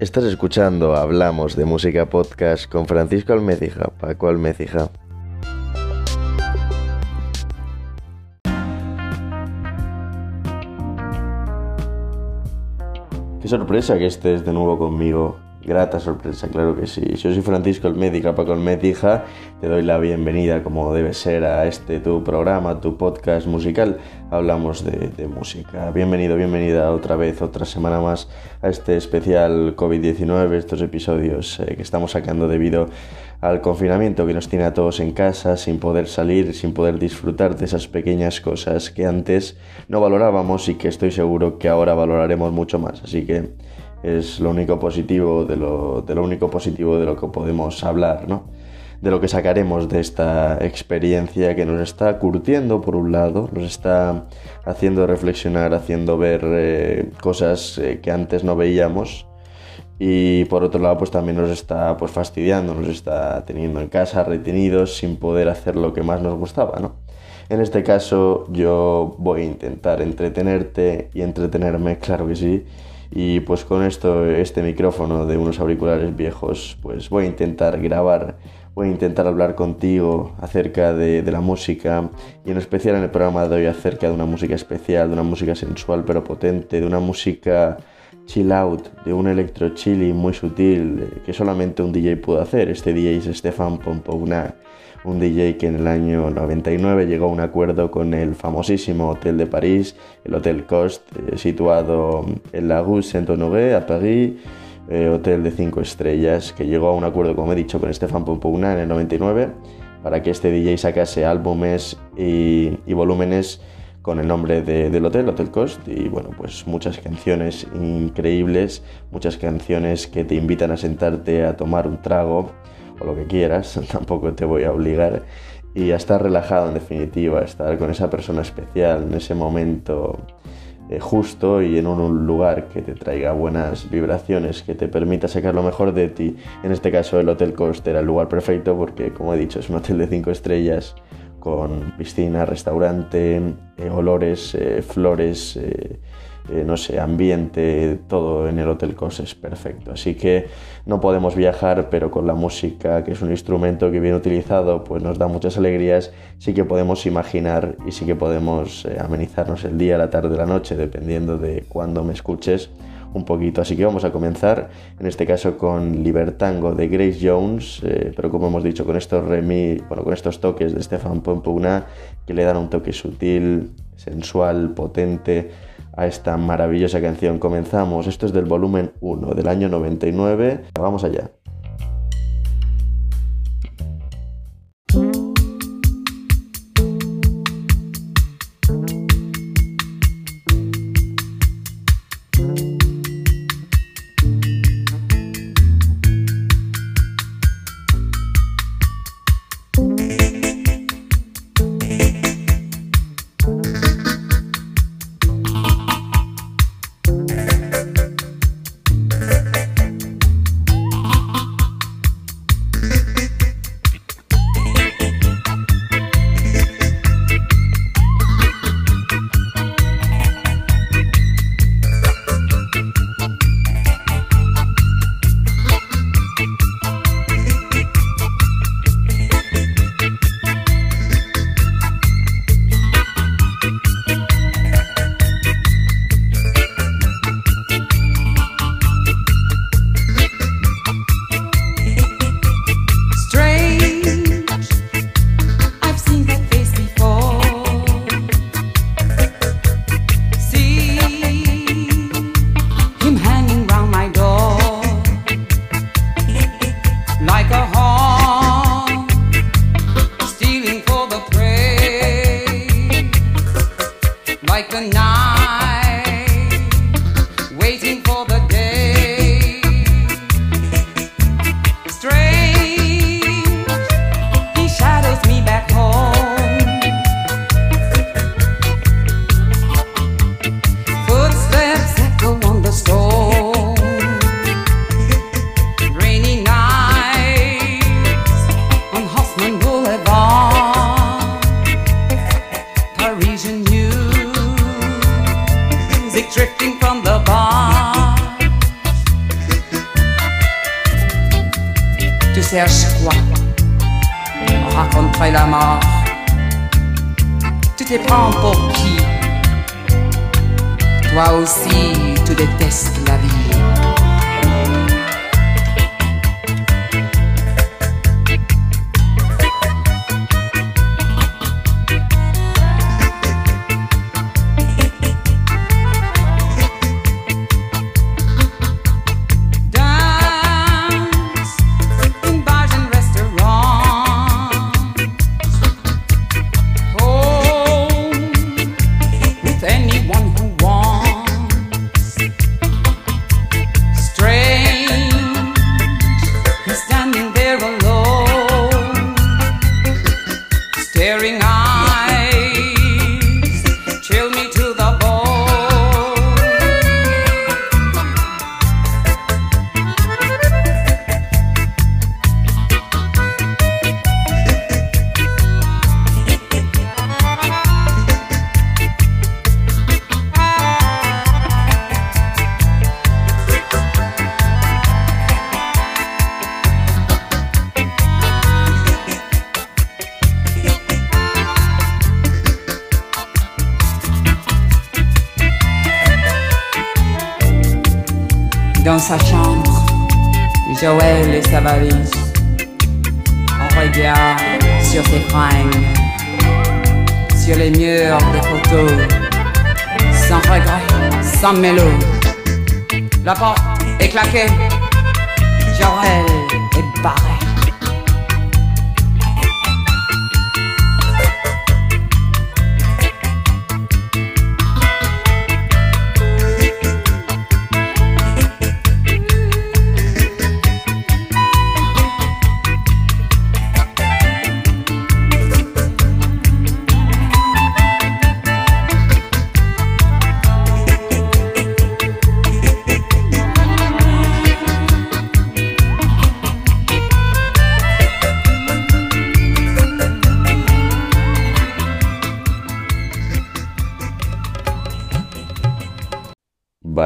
Estás escuchando Hablamos de Música Podcast con Francisco Almecija, Paco Almecija. Qué sorpresa que estés de nuevo conmigo Grata sorpresa, claro que sí. Yo soy Francisco el médico, Paco el Médija. Te doy la bienvenida, como debe ser, a este tu programa, tu podcast musical. Hablamos de, música. Bienvenido, bienvenida otra vez, otra semana más a este especial COVID-19, estos episodios eh, que estamos sacando debido al confinamiento que nos tiene a todos en casa, sin poder salir, sin poder disfrutar de esas pequeñas cosas que antes no valorábamos y que estoy seguro que ahora valoraremos mucho más. Así que es lo único positivo de lo, de lo único positivo de lo que podemos hablar, ¿no? de lo que sacaremos de esta experiencia que nos está curtiendo por un lado, nos está haciendo reflexionar, haciendo ver eh, cosas eh, que antes no veíamos y por otro lado pues también nos está pues fastidiando, nos está teniendo en casa retenidos sin poder hacer lo que más nos gustaba, ¿no? En este caso yo voy a intentar entretenerte y entretenerme, claro que sí, y pues con esto, este micrófono de unos auriculares viejos, pues voy a intentar grabar, voy a intentar hablar contigo acerca de, de, la música y en especial en el programa de hoy acerca de una música especial, de una música sensual pero potente, de una música chill out, de un electro chili muy sutil que solamente un DJ pudo hacer. Este DJ es Stefan Pompogna un DJ que en el año 99 llegó a un acuerdo con el famosísimo Hotel de París, el Hotel Cost, eh, situado en la rue Saint-Honoré, a París, eh, hotel de 5 estrellas, que llegó a un acuerdo, como he dicho, con Stefan Pompogna en el 99 para que este DJ sacase álbumes y, volúmenes con el nombre del hotel, Hotel Cost, y bueno, pues muchas canciones increíbles, muchas canciones que te invitan a sentarte a tomar un trago o lo que quieras, tampoco te voy a obligar, y a estar relajado en definitiva, a estar con esa persona especial en ese momento eh, justo y en un lugar que te traiga buenas vibraciones, que te permita sacar lo mejor de ti. En este caso el Hotel Coast era el lugar perfecto porque, como he dicho, es un hotel de 5 estrellas con piscina, restaurante, eh, olores, eh, flores eh, no sé, ambiente, todo en el Hotel Cos es perfecto. Así que no podemos viajar, pero con la música, que es un instrumento que bien utilizado, pues nos da muchas alegrías, sí que podemos imaginar y sí que podemos eh, amenizarnos el día, la tarde, la noche, dependiendo de cuándo me escuches un poquito. Así que vamos a comenzar, en este caso con Libertango de Grace Jones, eh, pero como hemos dicho, con estos remi, bueno, con estos toques de Stefan Pompugna que le dan un toque sutil, sensual, potente a esta maravillosa canción. Comenzamos, esto es del volumen 1 del año 99. Vamos allá. Te prends pour qui? Toi aussi, tu détestes la vie. Les murs des photos, sans regret, sans mélo. La porte est claquée, Joël est barré.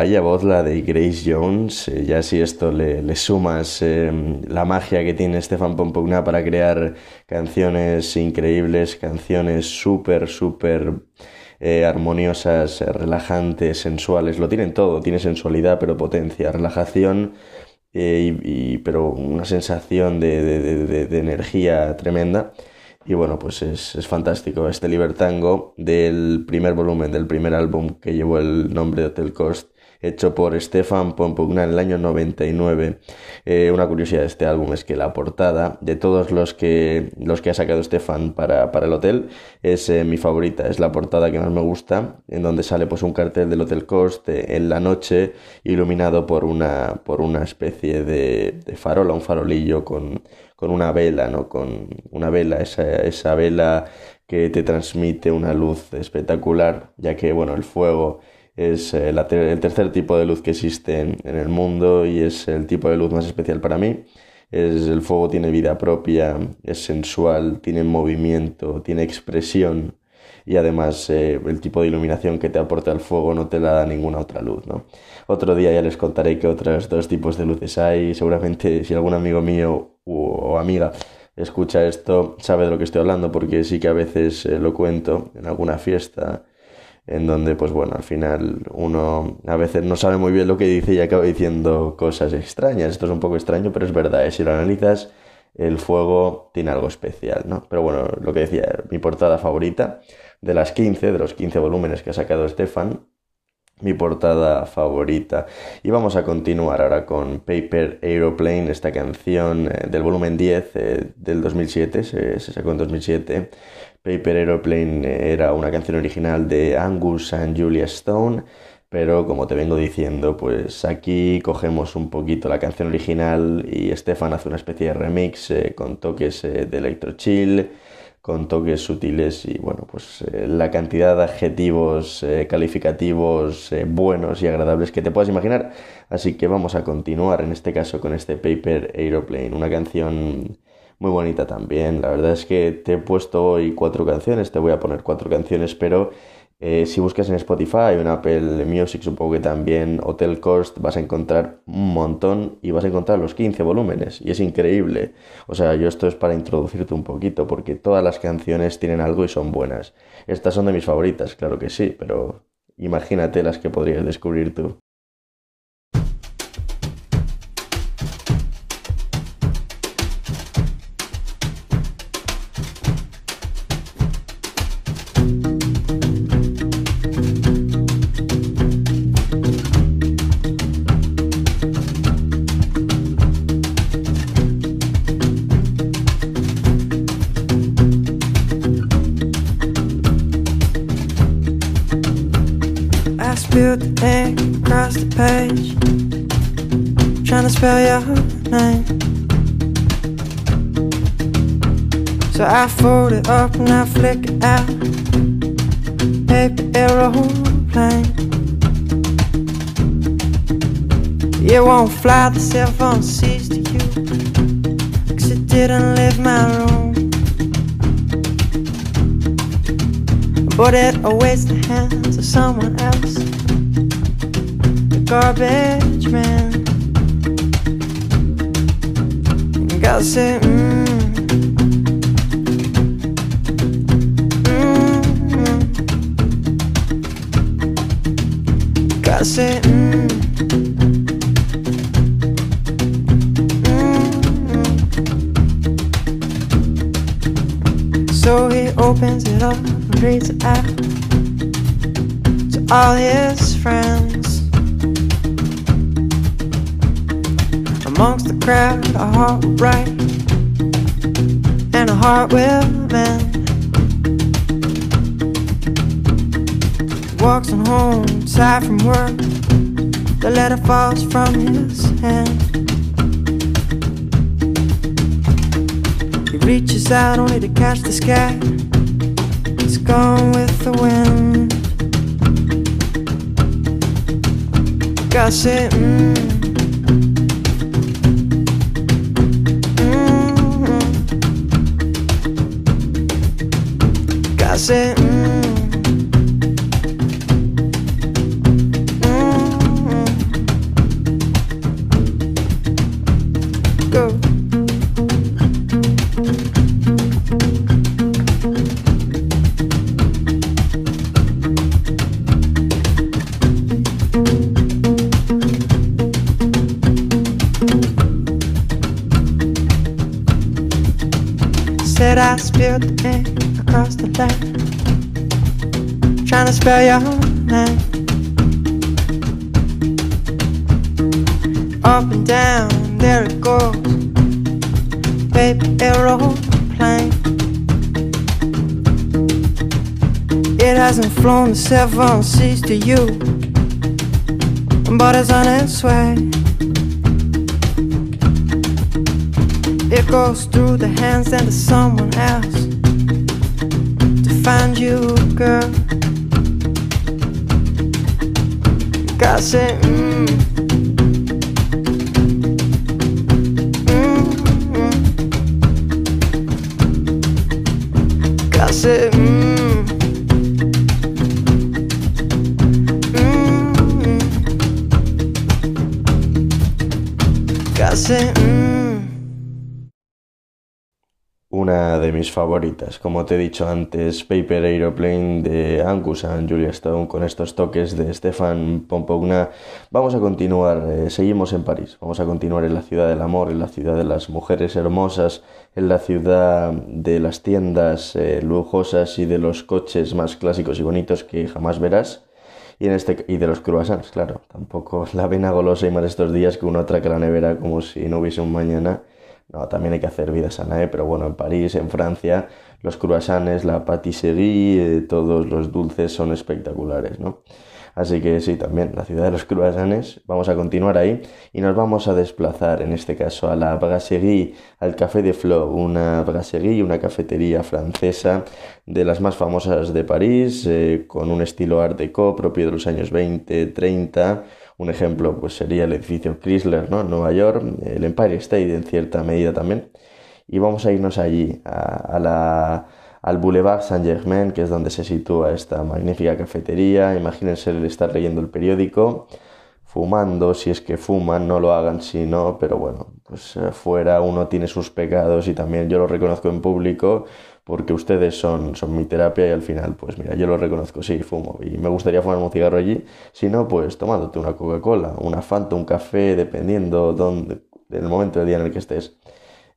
Vaya voz la de Grace Jones, eh, ya si esto le, le sumas eh, la magia que tiene Stefan Pompogna para crear canciones increíbles, canciones súper, súper eh, armoniosas, eh, relajantes, sensuales, lo tienen todo, tiene sensualidad pero potencia, relajación, y, pero una sensación de- de- de energía tremenda. Y bueno, pues es, es fantástico este Libertango del primer volumen, del primer álbum que llevó el nombre de Hotel Cost, hecho por Stefan Pompugna en el año 99. Eh, una curiosidad de este álbum es que la portada de todos los que, los que ha sacado Stefan para, para el hotel es eh, mi favorita, es la portada que más me gusta, en donde sale pues un cartel del Hotel Cost eh, en la noche iluminado por una, por una especie de, de farola, un farolillo con, con una vela, ¿no? Con una vela, esa, esa vela que te transmite una luz espectacular, ya que, bueno, el fuego es eh, la el tercer tipo de luz que existe en, el mundo y es el tipo de luz más especial para mí. Es, el fuego tiene vida propia, es sensual, tiene movimiento, tiene expresión y además eh, el tipo de iluminación que te aporta el fuego no te la da ninguna otra luz, ¿no? Otro día ya les contaré qué otros dos tipos de luces hay. Seguramente si algún amigo mío o amiga escucha esto, sabe de lo que estoy hablando, porque sí que a veces eh, lo cuento en alguna fiesta, en donde, pues bueno, al final uno a veces no sabe muy bien lo que dice y acaba diciendo cosas extrañas. Esto es un poco extraño, pero es verdad, ¿eh? Si lo analizas, el fuego tiene algo especial, ¿no? Pero bueno, lo que decía, mi portada favorita de las 15, de los 15 volúmenes que ha sacado Stefan, mi portada favorita. Y vamos a continuar ahora con Paper Aeroplane, esta canción eh, del volumen 10 eh, del 2007, se, se sacó en 2007. Paper Aeroplane eh, era una canción original de Angus and Julia Stone, pero como te vengo diciendo, pues aquí cogemos un poquito la canción original y Stefan hace una especie de remix eh, con toques eh, de electro chill con toques sutiles y bueno, pues eh, la cantidad de adjetivos calificativos buenos y agradables que te puedas imaginar. Así que vamos a continuar en este caso con este Paper Aeroplane, una canción muy bonita también. La verdad es que te he puesto hoy cuatro canciones, te voy a poner cuatro canciones, pero Eh, si buscas en Spotify en Apple Music, supongo que también Hotel Cost, vas a encontrar un montón y vas a encontrar los 15 volúmenes. Y es increíble. O sea, yo esto es para introducirte un poquito, porque todas las canciones tienen algo y son buenas. Estas son de mis favoritas, claro que sí, pero imagínate las que podrías descubrir tú. Page, trying to spell your name. So I fold it up and I flick it out. Paper aeroplane. It won't fly, the cell phone sees to you. Cause it didn't leave my room. But it awaits the hands of someone else garbage man. gotta say, mm. -hmm. gotta say, -hmm. So he opens it up and reads it out to all his friends. Amongst the crowd, a heart will right and a heart will mend. Walks on home, tired from work. The letter falls from his hand. He reaches out only to catch the sky. It's gone with the wind. Gotta say, mm. I said. Mm. Trying spell your name. Up and down, there it goes, baby aeroplane. It hasn't flown the seven seas to you, but it's on its way. It goes through the hands and to someone else to find you, girl. Gotta say, favoritas, como te he dicho antes, Paper Aeroplane de Angus and Julia Stone con estos toques de Stefan Pompogna. Vamos a continuar, eh, seguimos en París, vamos a continuar en la ciudad del amor, en la ciudad de las mujeres hermosas, en la ciudad de las tiendas eh, lujosas y de los coches más clásicos y bonitos que jamás verás. Y, en este, y de los croissants, claro, tampoco la vena golosa y más estos días que uno atraca la nevera como si no hubiese un mañana. No, también hay que hacer vida sana, ¿eh? pero bueno, en París, en Francia, los croissants, la pâtisserie, eh, todos los dulces son espectaculares, ¿no? Así que sí, también la ciudad de los croissants, vamos a continuar ahí y nos vamos a desplazar en este caso a la brasserie, al Café de Flo, una brasserie, una cafetería francesa de las más famosas de París, eh, con un estilo art déco propio de los años 20, 30. Un ejemplo pues sería el edificio Chrysler, ¿no? En Nueva York, el Empire State en cierta medida también. Y vamos a irnos allí, a, a la al Boulevard Saint-Germain, que es donde se sitúa esta magnífica cafetería. Imagínense el estar leyendo el periódico, fumando, si es que fuman, no lo hagan si no, pero bueno, pues eh, fuera uno tiene sus pecados y también yo lo reconozco en público porque ustedes son, son mi terapia y al final, pues mira, yo lo reconozco, sí, fumo y me gustaría fumar un cigarro allí, si no, pues tomándote una Coca-Cola, una Fanta, un café, dependiendo dónde, del momento del día en el que estés.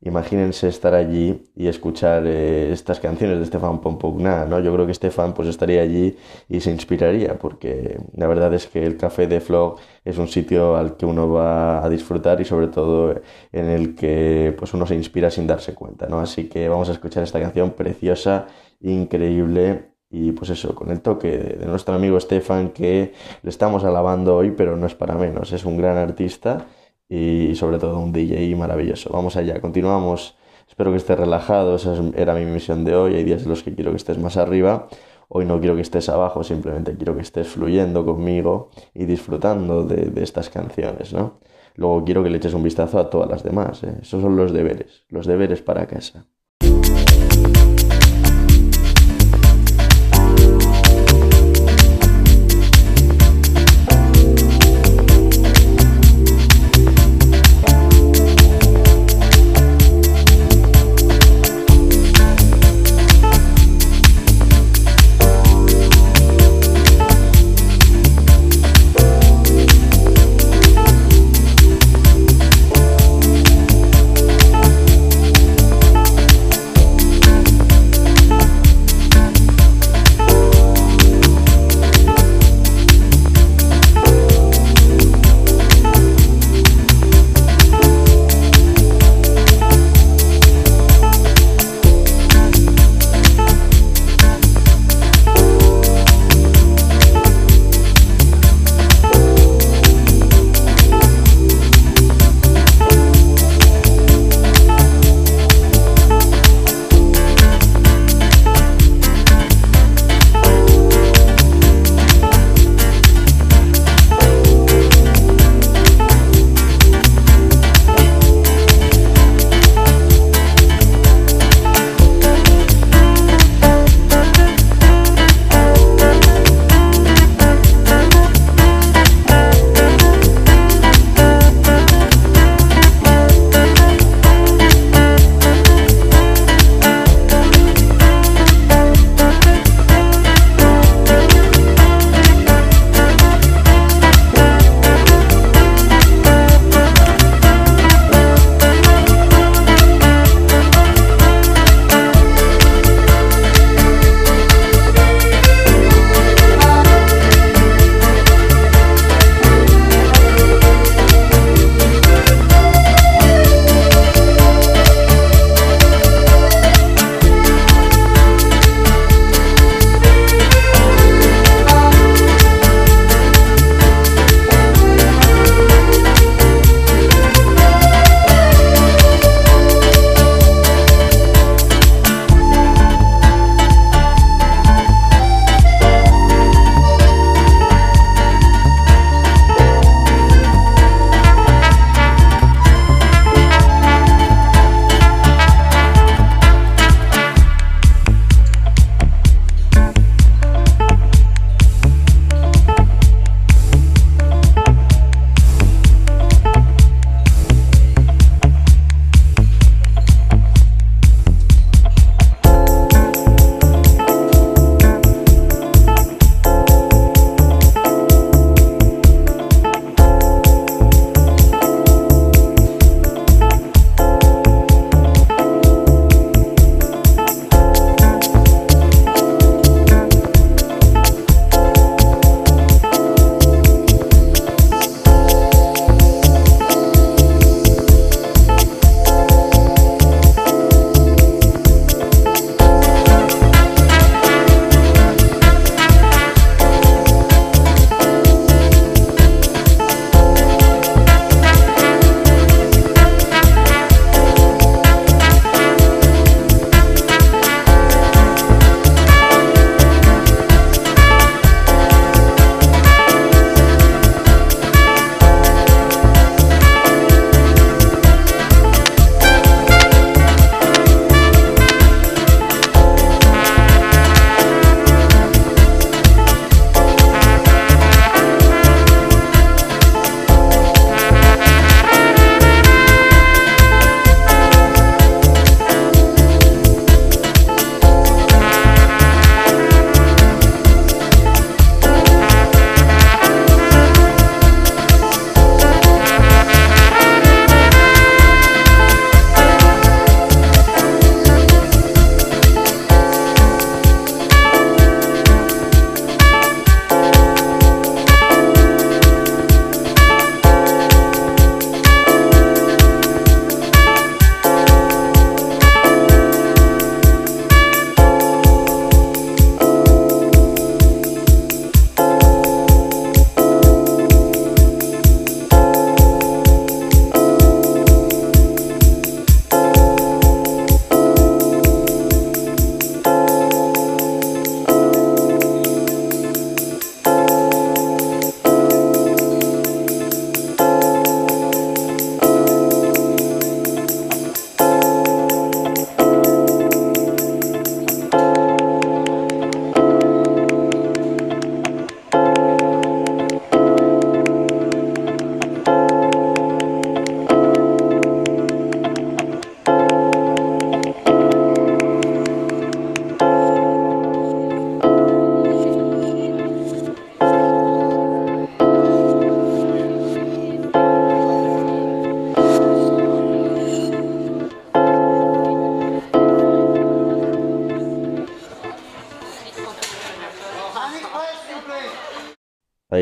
Imagínense estar allí y escuchar eh, estas canciones de Stefan Pompogna, ¿no? Yo creo que Stefan pues estaría allí y se inspiraría, porque la verdad es que el café de Flog es un sitio al que uno va a disfrutar y sobre todo en el que pues uno se inspira sin darse cuenta, ¿no? Así que vamos a escuchar esta canción preciosa, increíble y pues eso, con el toque de, nuestro amigo Stefan que le estamos alabando hoy, pero no es para menos, es un gran artista y sobre todo un DJ maravilloso. Vamos allá, continuamos. Espero que estés relajado, esa era mi misión de hoy. Hay días en los que quiero que estés más arriba. Hoy no quiero que estés abajo, simplemente quiero que estés fluyendo conmigo y disfrutando de, estas canciones, ¿no? Luego quiero que le eches un vistazo a todas las demás. ¿eh? Esos son los deberes, los deberes para casa.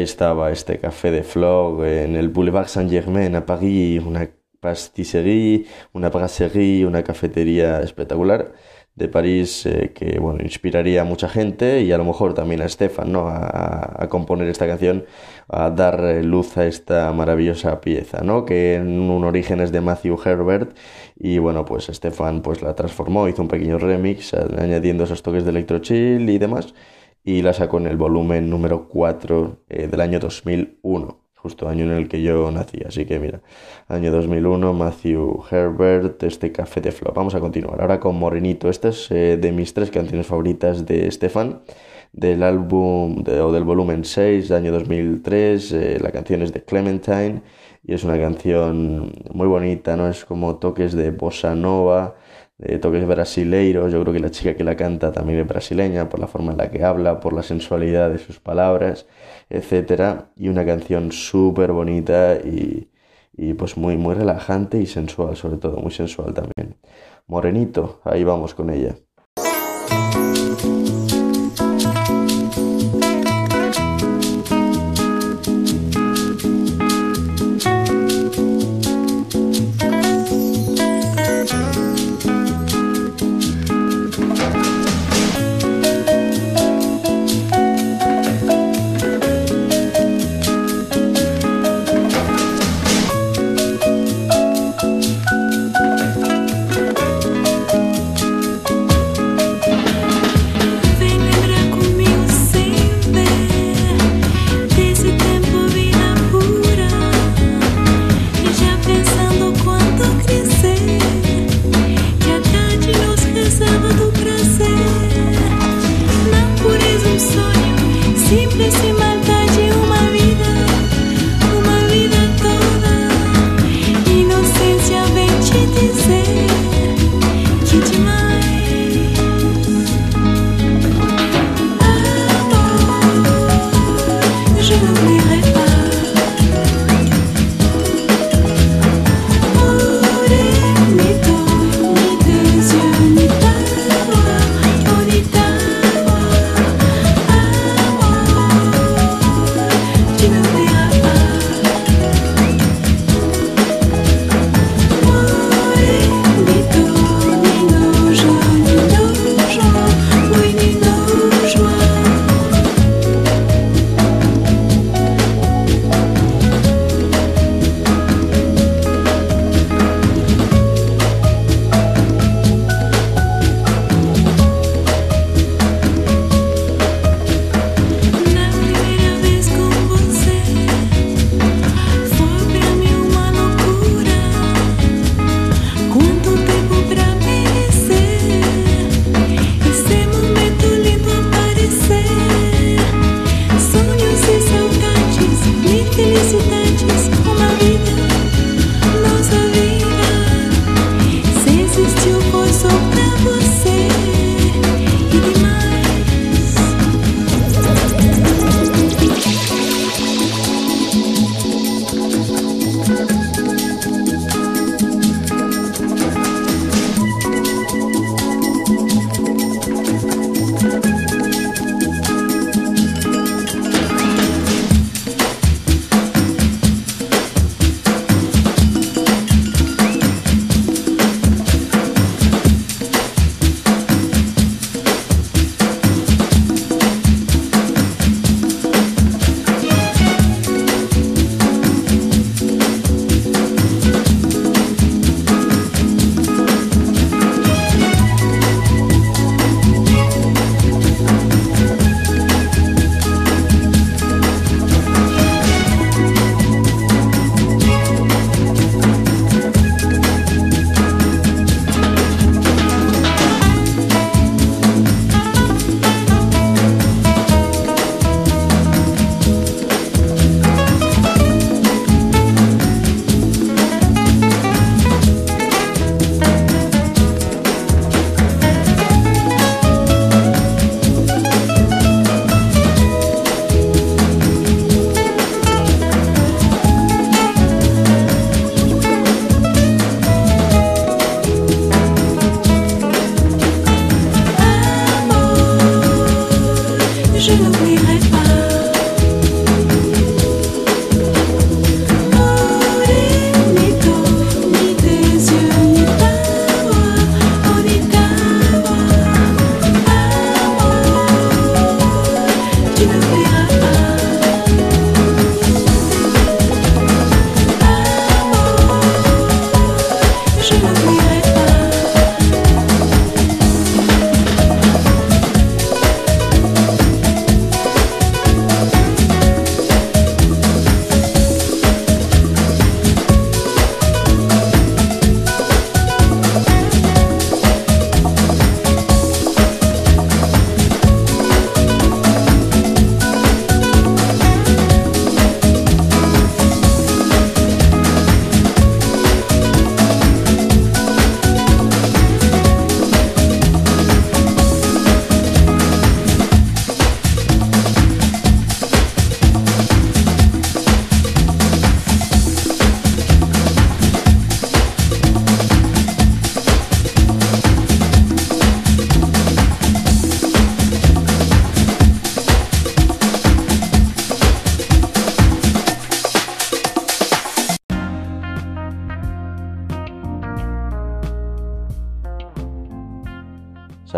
Estaba este café de Flog en el Boulevard Saint-Germain a París, una pastisserie, una brasserie, una cafetería espectacular de París eh, que bueno inspiraría a mucha gente y a lo mejor también a Stefan ¿no? a, a componer esta canción a dar eh, luz a esta maravillosa pieza ¿no? que en un origen es de Matthew Herbert y bueno pues Stefan pues la transformó hizo un pequeño remix añadiendo esos toques de electro chill y demás y la sacó en el volumen número 4 eh, del año 2001 justo año en el que yo nací. Así que mira, año 2001, Matthew Herbert, este Café de Flop. Vamos a continuar ahora con Morenito. Esta es eh, de mis tres canciones favoritas de Stefan, del álbum o del volumen 6, de año 2003. Eh, la canción es de Clementine y es una canción muy bonita, ¿no? Es como toques de bossa nova. De toques brasileiros, yo creo que la chica que la canta también es brasileña por la forma en la que habla, por la sensualidad de sus palabras etcétera, y una canción súper bonita y, y pues muy, muy relajante y sensual, sobre todo, muy sensual también. Morenito, ahí vamos con ella.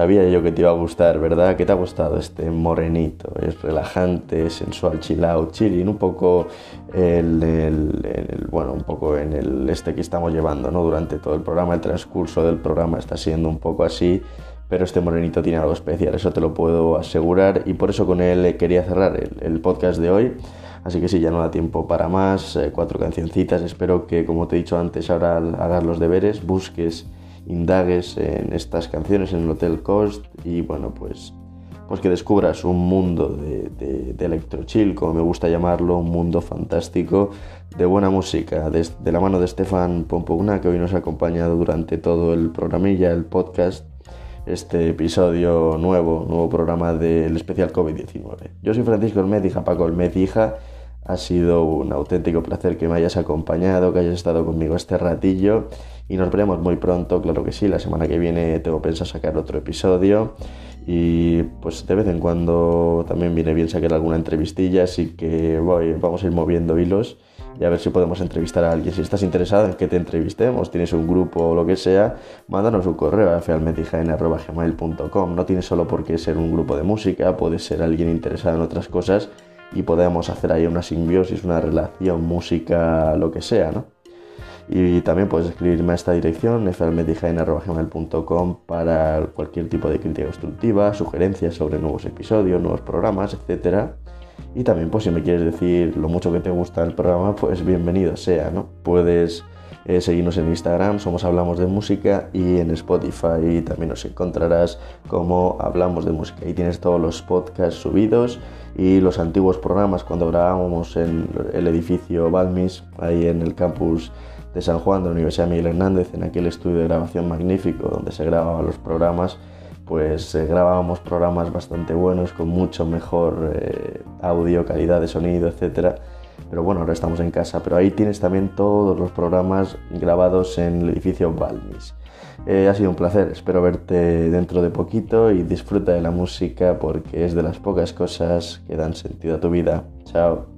Sabía yo que te iba a gustar, ¿verdad? ¿Qué te ha gustado este morenito? Es relajante, sensual, chill out, chilling, un poco el, el, el, bueno, un poco en el este que estamos llevando, ¿no? Durante todo el programa, el transcurso del programa está siendo un poco así, pero este morenito tiene algo especial, eso te lo puedo asegurar y por eso con él quería cerrar el, el podcast de hoy. Así que sí, ya no da tiempo para más, eh, cuatro cancioncitas, espero que como te he dicho antes ahora hagas los deberes, busques indagues en estas canciones en el Hotel Coast y bueno, pues, pues que descubras un mundo de, de, de electro chill, como me gusta llamarlo, un mundo fantástico de buena música, de, de la mano de Stefan Pompugna, que hoy nos ha acompañado durante todo el programilla, el podcast, este episodio nuevo, nuevo programa del especial COVID-19. Yo soy Francisco Olmed, hija Paco Olmed, hija. Ha sido un auténtico placer que me hayas acompañado, que hayas estado conmigo este ratillo y nos veremos muy pronto, claro que sí, la semana que viene tengo pensado sacar otro episodio y pues de vez en cuando también viene bien sacar alguna entrevistilla, así que voy, vamos a ir moviendo hilos y a ver si podemos entrevistar a alguien. Si estás interesado en que te entrevistemos, tienes un grupo o lo que sea, mándanos un correo a fealmetijaen.gmail.com. No tienes solo por qué ser un grupo de música, puedes ser alguien interesado en otras cosas y podemos hacer ahí una simbiosis, una relación, música, lo que sea, ¿no? Y también puedes escribirme a esta dirección, fmedijain.com para cualquier tipo de crítica constructiva, sugerencias sobre nuevos episodios, nuevos programas, etc. Y también, pues si me quieres decir lo mucho que te gusta el programa, pues bienvenido sea, ¿no? Puedes eh, seguirnos en Instagram, somos Hablamos de Música, y en Spotify también nos encontrarás como Hablamos de Música. Ahí tienes todos los podcasts subidos y los antiguos programas cuando grabábamos en el edificio Balmis, ahí en el campus de San Juan de la Universidad Miguel Hernández, en aquel estudio de grabación magnífico donde se grababan los programas, pues eh, grabábamos programas bastante buenos con mucho mejor eh, audio, calidad de sonido, etcétera. Pero bueno, ahora estamos en casa, pero ahí tienes también todos los programas grabados en el edificio Balmis. Eh, ha sido un placer, espero verte dentro de poquito y disfruta de la música porque es de las pocas cosas que dan sentido a tu vida. Chao.